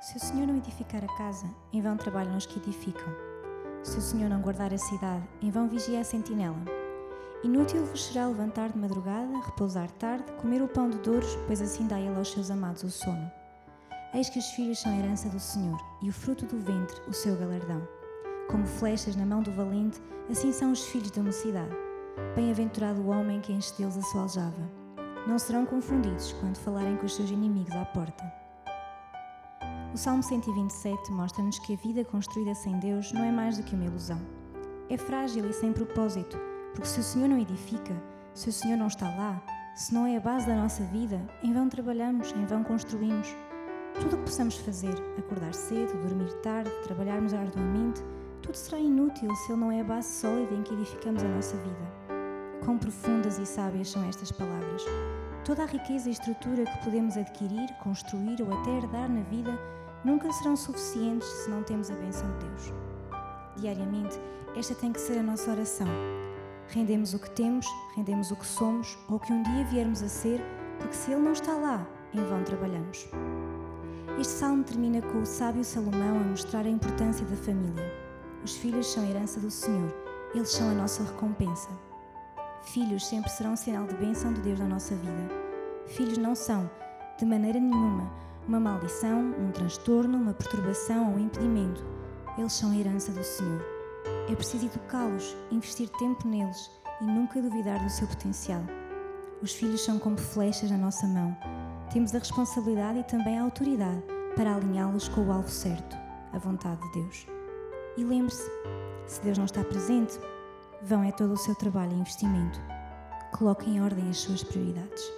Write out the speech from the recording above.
Se o Senhor não edificar a casa, em vão trabalham os que edificam. Se o Senhor não guardar a cidade, em vão vigia a sentinela. Inútil vos será levantar de madrugada, repousar tarde, comer o pão de douros, pois assim dá ele aos seus amados o sono. Eis que os filhos são herança do Senhor, e o fruto do ventre, o seu galardão. Como flechas na mão do valente, assim são os filhos da mocidade. Bem-aventurado o homem que enche deles a sua aljava. Não serão confundidos quando falarem com os seus inimigos à porta. O Salmo 127 mostra-nos que a vida construída sem Deus não é mais do que uma ilusão. É frágil e sem propósito, porque se o Senhor não edifica, se o Senhor não está lá, se não é a base da nossa vida, em vão trabalhamos, em vão construímos. Tudo o que possamos fazer, acordar cedo, dormir tarde, trabalharmos arduamente, tudo será inútil se ele não é a base sólida em que edificamos a nossa vida. Quão profundas e sábias são estas palavras. Toda a riqueza e estrutura que podemos adquirir, construir ou até herdar na vida nunca serão suficientes se não temos a benção de Deus. Diariamente, esta tem que ser a nossa oração. Rendemos o que temos, rendemos o que somos ou o que um dia viermos a ser, porque se Ele não está lá, em vão trabalhamos. Este salmo termina com o sábio Salomão a mostrar a importância da família. Os filhos são a herança do Senhor, eles são a nossa recompensa. Filhos sempre serão um sinal de bênção de Deus na nossa vida. Filhos não são, de maneira nenhuma, uma maldição, um transtorno, uma perturbação ou um impedimento. Eles são a herança do Senhor. É preciso educá-los, investir tempo neles e nunca duvidar do seu potencial. Os filhos são como flechas na nossa mão. Temos a responsabilidade e também a autoridade para alinhá-los com o alvo certo, a vontade de Deus. E lembre-se: se Deus não está presente, vão é todo o seu trabalho e investimento. Coloque em ordem as suas prioridades.